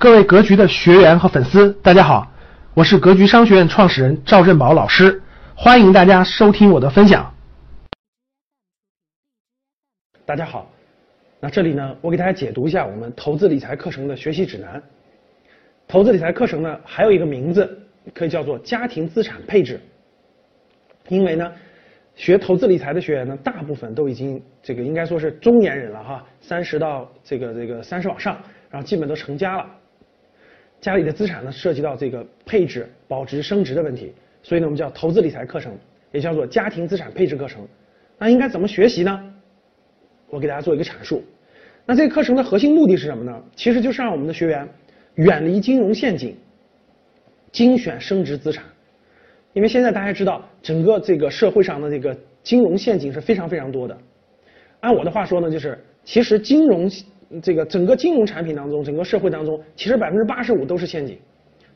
各位格局的学员和粉丝，大家好，我是格局商学院创始人赵振宝老师，欢迎大家收听我的分享。大家好，那这里呢，我给大家解读一下我们投资理财课程的学习指南。投资理财课程呢，还有一个名字可以叫做家庭资产配置，因为呢，学投资理财的学员呢，大部分都已经这个应该说是中年人了哈，三十到这个这个三十往上，然后基本都成家了。家里的资产呢，涉及到这个配置、保值、升值的问题，所以呢，我们叫投资理财课程，也叫做家庭资产配置课程。那应该怎么学习呢？我给大家做一个阐述。那这个课程的核心目的是什么呢？其实就是让我们的学员远离金融陷阱，精选升值资产。因为现在大家知道，整个这个社会上的这个金融陷阱是非常非常多的。按我的话说呢，就是其实金融。这个整个金融产品当中，整个社会当中，其实百分之八十五都是陷阱，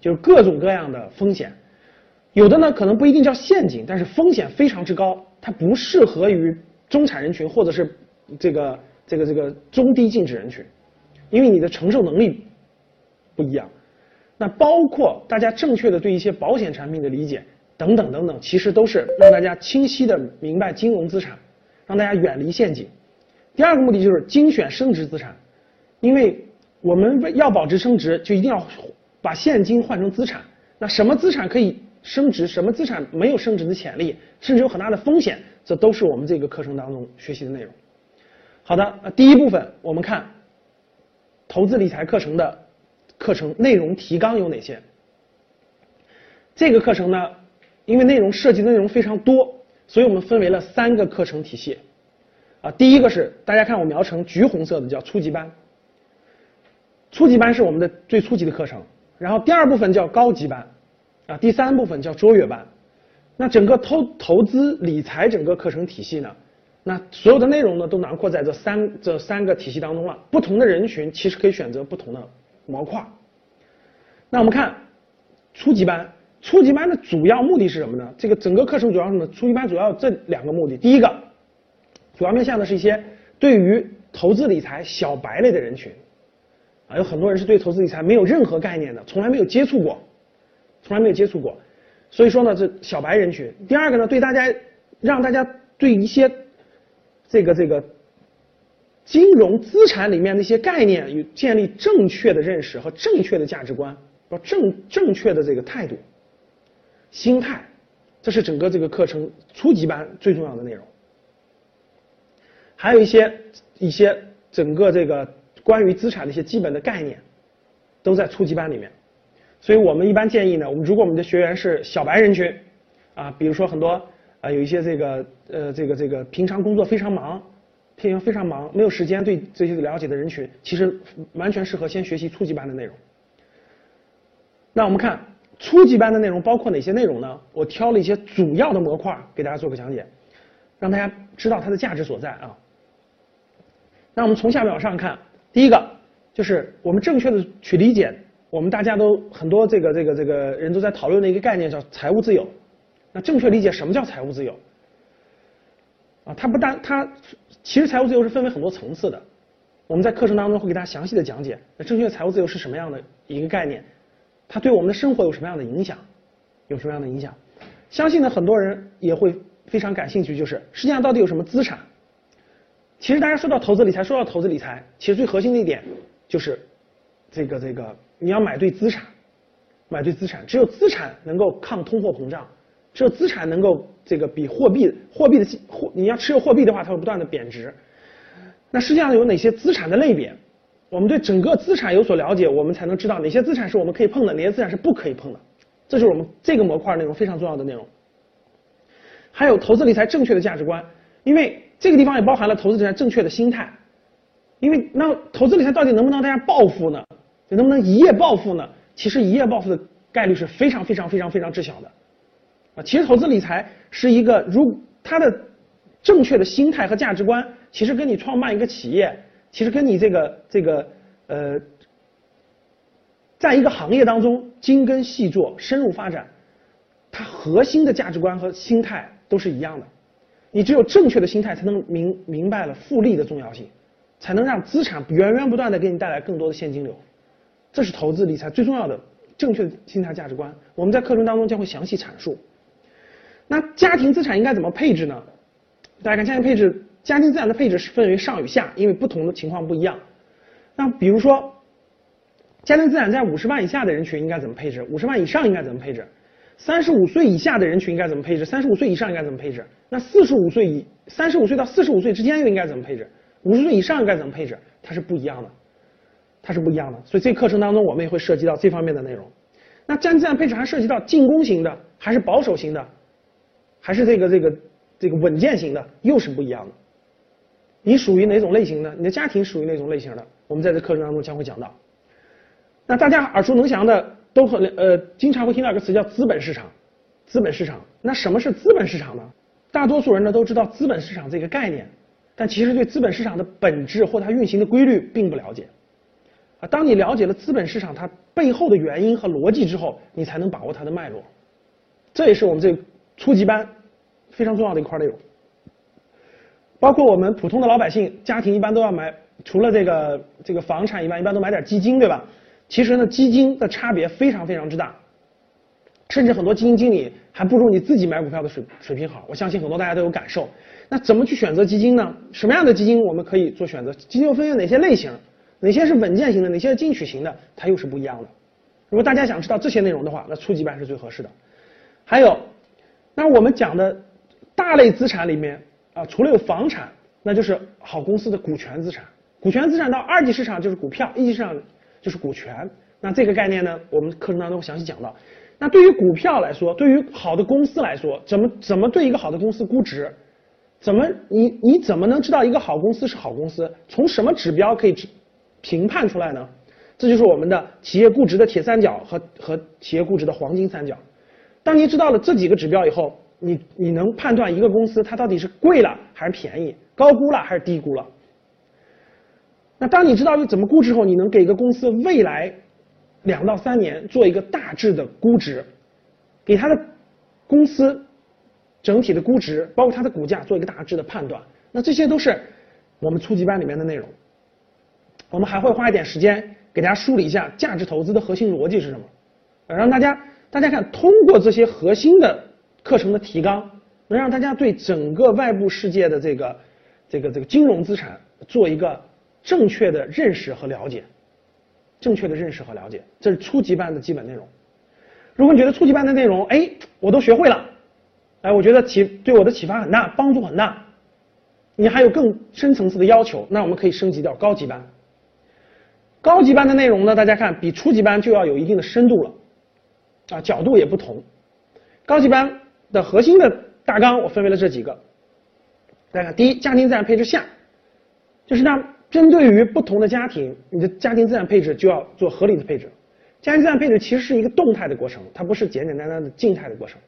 就是各种各样的风险。有的呢可能不一定叫陷阱，但是风险非常之高，它不适合于中产人群或者是这个这个这个中低净值人群，因为你的承受能力不一样。那包括大家正确的对一些保险产品的理解等等等等，其实都是让大家清晰的明白金融资产，让大家远离陷阱。第二个目的就是精选升值资产。因为我们要保值升值，就一定要把现金换成资产。那什么资产可以升值，什么资产没有升值的潜力，甚至有很大的风险，这都是我们这个课程当中学习的内容。好的，那第一部分我们看投资理财课程的课程内容提纲有哪些？这个课程呢，因为内容涉及的内容非常多，所以我们分为了三个课程体系。啊，第一个是大家看我描成橘红色的叫初级班。初级班是我们的最初级的课程，然后第二部分叫高级班，啊，第三部分叫卓越班。那整个投投资理财整个课程体系呢，那所有的内容呢都囊括在这三这三个体系当中了。不同的人群其实可以选择不同的模块。那我们看初级班，初级班的主要目的是什么呢？这个整个课程主要什么？初级班主要这两个目的。第一个，主要面向的是一些对于投资理财小白类的人群。有很多人是对投资理财没有任何概念的，从来没有接触过，从来没有接触过，所以说呢，这小白人群。第二个呢，对大家让大家对一些这个这个金融资产里面的一些概念有建立正确的认识和正确的价值观，和正正确的这个态度、心态，这是整个这个课程初级班最重要的内容。还有一些一些整个这个。关于资产的一些基本的概念，都在初级班里面，所以我们一般建议呢，我们如果我们的学员是小白人群，啊，比如说很多啊有一些这个呃这个这个平常工作非常忙，平常非常忙，没有时间对这些了解的人群，其实完全适合先学习初级班的内容。那我们看初级班的内容包括哪些内容呢？我挑了一些主要的模块给大家做个讲解，让大家知道它的价值所在啊。那我们从下面往上看。第一个就是我们正确的去理解，我们大家都很多这个这个这个人都在讨论的一个概念叫财务自由。那正确理解什么叫财务自由？啊，它不单它其实财务自由是分为很多层次的。我们在课程当中会给大家详细的讲解，那正确的财务自由是什么样的一个概念？它对我们的生活有什么样的影响？有什么样的影响？相信呢很多人也会非常感兴趣，就是实际上到底有什么资产？其实大家说到投资理财，说到投资理财，其实最核心的一点就是，这个这个你要买对资产，买对资产，只有资产能够抗通货膨胀，只有资产能够这个比货币货币的货你要持有货币的话，它会不断的贬值。那实际上有哪些资产的类别？我们对整个资产有所了解，我们才能知道哪些资产是我们可以碰的，哪些资产是不可以碰的。这就是我们这个模块内容非常重要的内容。还有投资理财正确的价值观，因为。这个地方也包含了投资理财正确的心态，因为那投资理财到底能不能让大家暴富呢？能不能一夜暴富呢？其实一夜暴富的概率是非常非常非常非常之小的，啊，其实投资理财是一个如它的正确的心态和价值观，其实跟你创办一个企业，其实跟你这个这个呃，在一个行业当中精耕细作、深入发展，它核心的价值观和心态都是一样的。你只有正确的心态，才能明明白了复利的重要性，才能让资产源源不断的给你带来更多的现金流。这是投资理财最重要的正确的心态价值观。我们在课程当中将会详细阐述。那家庭资产应该怎么配置呢？大家看家庭配置，家庭资产的配置是分为上与下，因为不同的情况不一样。那比如说，家庭资产在五十万以下的人群应该怎么配置？五十万以上应该怎么配置？三十五岁以下的人群应该怎么配置？三十五岁以上应该怎么配置？那四十五岁以三十五岁到四十五岁之间又应该怎么配置？五十岁以上应该怎么配置？它是不一样的，它是不一样的。所以这课程当中我们也会涉及到这方面的内容。那家庭资产配置还涉及到进攻型的，还是保守型的，还是这个这个这个稳健型的，又是不一样的。你属于哪种类型的？你的家庭属于哪种类型的？我们在这课程当中将会讲到。那大家耳熟能详的。都很呃，经常会听到一个词叫资本市场，资本市场。那什么是资本市场呢？大多数人呢都知道资本市场这个概念，但其实对资本市场的本质或它运行的规律并不了解。啊，当你了解了资本市场它背后的原因和逻辑之后，你才能把握它的脉络。这也是我们这初级班非常重要的一块内容。包括我们普通的老百姓家庭一般都要买，除了这个这个房产以外，一般都买点基金，对吧？其实呢，基金的差别非常非常之大，甚至很多基金经理还不如你自己买股票的水水平好。我相信很多大家都有感受。那怎么去选择基金呢？什么样的基金我们可以做选择？基金又分为哪些类型？哪些是稳健型的？哪些是进取型的？它又是不一样的。如果大家想知道这些内容的话，那初级班是最合适的。还有，那我们讲的大类资产里面啊，除了有房产，那就是好公司的股权资产。股权资产到二级市场就是股票，一级市场。就是股权，那这个概念呢，我们课程当中详细讲到。那对于股票来说，对于好的公司来说，怎么怎么对一个好的公司估值？怎么你你怎么能知道一个好公司是好公司？从什么指标可以评判出来呢？这就是我们的企业估值的铁三角和和企业估值的黄金三角。当你知道了这几个指标以后，你你能判断一个公司它到底是贵了还是便宜，高估了还是低估了。那当你知道怎么估值后，你能给一个公司未来两到三年做一个大致的估值，给它的公司整体的估值，包括它的股价做一个大致的判断。那这些都是我们初级班里面的内容。我们还会花一点时间给大家梳理一下价值投资的核心逻辑是什么，让大家大家看，通过这些核心的课程的提纲，能让大家对整个外部世界的这个这个这个金融资产做一个。正确的认识和了解，正确的认识和了解，这是初级班的基本内容。如果你觉得初级班的内容，哎，我都学会了，哎，我觉得启对我的启发很大，帮助很大，你还有更深层次的要求，那我们可以升级到高级班。高级班的内容呢，大家看比初级班就要有一定的深度了，啊，角度也不同。高级班的核心的大纲我分为了这几个，大家看，第一，家庭资产配置下，就是让。针对于不同的家庭，你的家庭资产配置就要做合理的配置。家庭资产配置其实是一个动态的过程，它不是简简单单的静态的过程。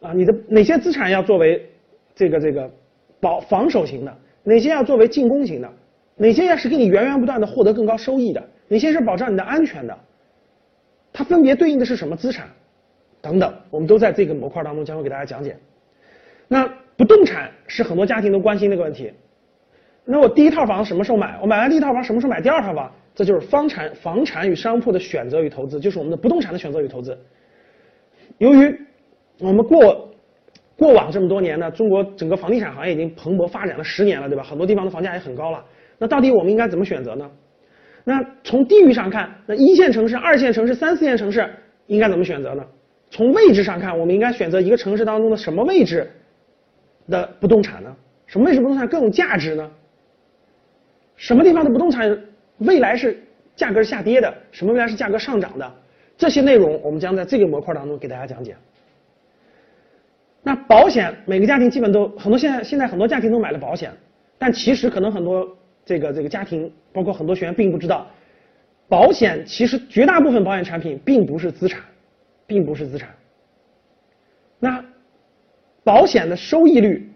啊，你的哪些资产要作为这个这个保防守型的，哪些要作为进攻型的，哪些要是给你源源不断的获得更高收益的，哪些是保障你的安全的，它分别对应的是什么资产等等，我们都在这个模块当中将会给大家讲解。那不动产是很多家庭都关心的一个问题。那我第一套房什么时候买？我买完第一套房什么时候买第二套房？这就是房产、房产与商铺的选择与投资，就是我们的不动产的选择与投资。由于我们过过往这么多年呢，中国整个房地产行业已经蓬勃发展了十年了，对吧？很多地方的房价也很高了。那到底我们应该怎么选择呢？那从地域上看，那一线城市、二线城市、三四线城市应该怎么选择呢？从位置上看，我们应该选择一个城市当中的什么位置的不动产呢？什么位置不动产更有价值呢？什么地方的不动产未来是价格下跌的？什么未来是价格上涨的？这些内容我们将在这个模块当中给大家讲解。那保险，每个家庭基本都很多，现在现在很多家庭都买了保险，但其实可能很多这个这个家庭，包括很多学员并不知道，保险其实绝大部分保险产品并不是资产，并不是资产。那保险的收益率。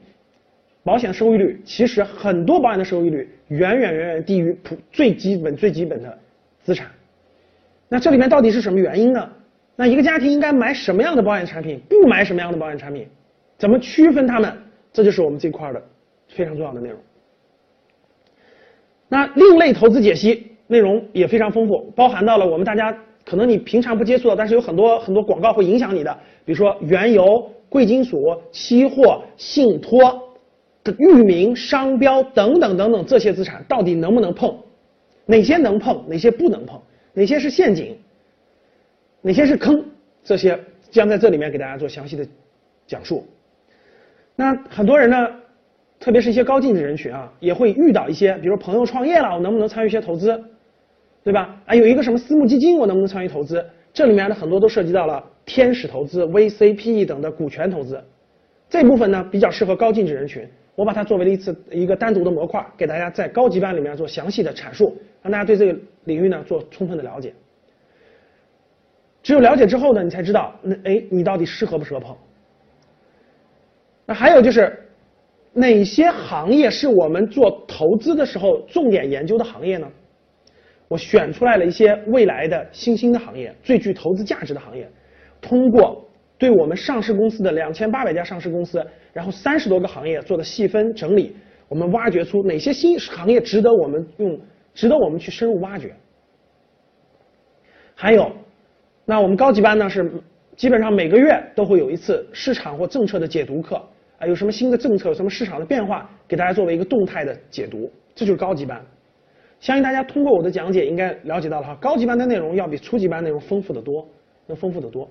保险收益率其实很多保险的收益率远远远远低于普最基本最基本的资产。那这里面到底是什么原因呢？那一个家庭应该买什么样的保险产品，不买什么样的保险产品？怎么区分它们？这就是我们这块的非常重要的内容。那另类投资解析内容也非常丰富，包含到了我们大家可能你平常不接触的，但是有很多很多广告会影响你的，比如说原油、贵金属、期货、信托、域名、商标等等等等这些资产到底能不能碰？哪些能碰？哪些不能碰？哪些是陷阱？哪些是坑？这些将在这里面给大家做详细的讲述。那很多人呢，特别是一些高净值人群啊，也会遇到一些，比如朋友创业了，我能不能参与一些投资，对吧？啊，有一个什么私募基金，我能不能参与投资？这里面呢，很多都涉及到了天使投资、VCPE 等的股权投资。这部分呢，比较适合高净值人群，我把它作为了一次一个单独的模块，给大家在高级班里面做详细的阐述，让大家对这个领域呢做充分的了解。只有了解之后呢，你才知道那哎，你到底适合不适合碰？那还有就是，哪些行业是我们做投资的时候重点研究的行业呢？我选出来了一些未来的新兴的行业，最具投资价值的行业。通过对我们上市公司的两千八百家上市公司，然后三十多个行业做的细分整理，我们挖掘出哪些新行业值得我们用，值得我们去深入挖掘。还有。那我们高级班呢是基本上每个月都会有一次市场或政策的解读课啊，有什么新的政策，有什么市场的变化，给大家作为一个动态的解读，这就是高级班。相信大家通过我的讲解应该了解到了哈，高级班的内容要比初级班内容丰富的多，要丰富的多。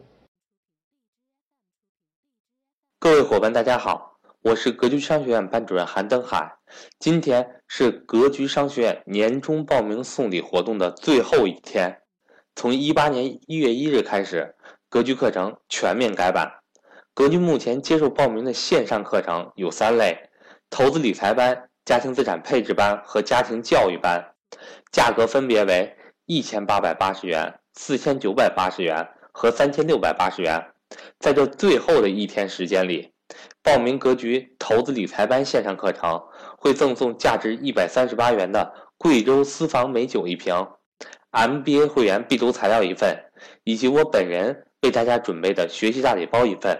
各位伙伴，大家好，我是格局商学院班主任韩登海，今天是格局商学院年终报名送礼活动的最后一天。从一八年一月一日开始，格局课程全面改版。格局目前接受报名的线上课程有三类：投资理财班、家庭资产配置班和家庭教育班，价格分别为一千八百八十元、四千九百八十元和三千六百八十元。在这最后的一天时间里，报名格局投资理财班线上课程会赠送价值一百三十八元的贵州私房美酒一瓶。MBA 会员必读材料一份，以及我本人为大家准备的学习大礼包一份。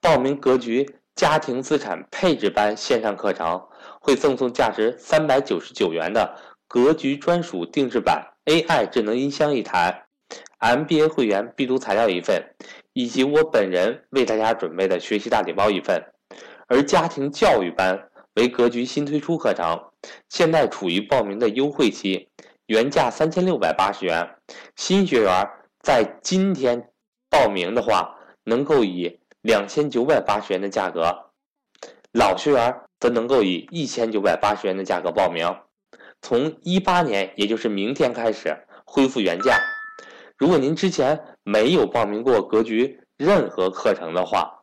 报名格局家庭资产配置班线上课程，会赠送价值三百九十九元的格局专属定制版 AI 智能音箱一台。MBA 会员必读材料一份，以及我本人为大家准备的学习大礼包一份。而家庭教育班为格局新推出课程，现在处于报名的优惠期。原价三千六百八十元，新学员在今天报名的话，能够以两千九百八十元的价格；老学员则能够以一千九百八十元的价格报名。从一八年，也就是明天开始恢复原价。如果您之前没有报名过格局任何课程的话，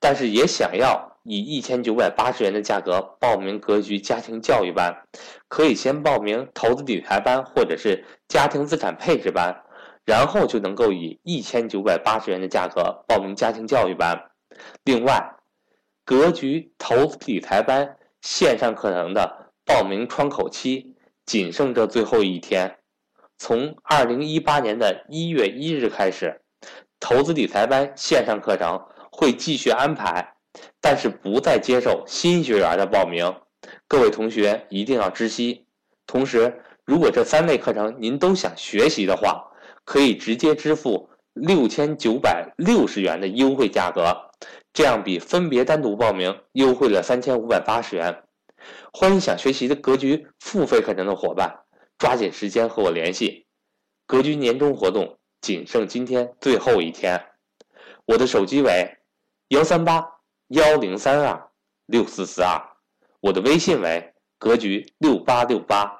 但是也想要。以一千九百八十元的价格报名格局家庭教育班，可以先报名投资理财班或者是家庭资产配置班，然后就能够以一千九百八十元的价格报名家庭教育班。另外，格局投资理财班线上课程的报名窗口期仅剩这最后一天，从二零一八年的一月一日开始，投资理财班线上课程会继续安排。但是不再接受新学员的报名，各位同学一定要知悉。同时，如果这三类课程您都想学习的话，可以直接支付六千九百六十元的优惠价格，这样比分别单独报名优惠了三千五百八十元。欢迎想学习的格局付费课程的伙伴，抓紧时间和我联系。格局年终活动仅剩今天最后一天，我的手机为幺三八。幺零三二六四四二，我的微信为格局六八六八。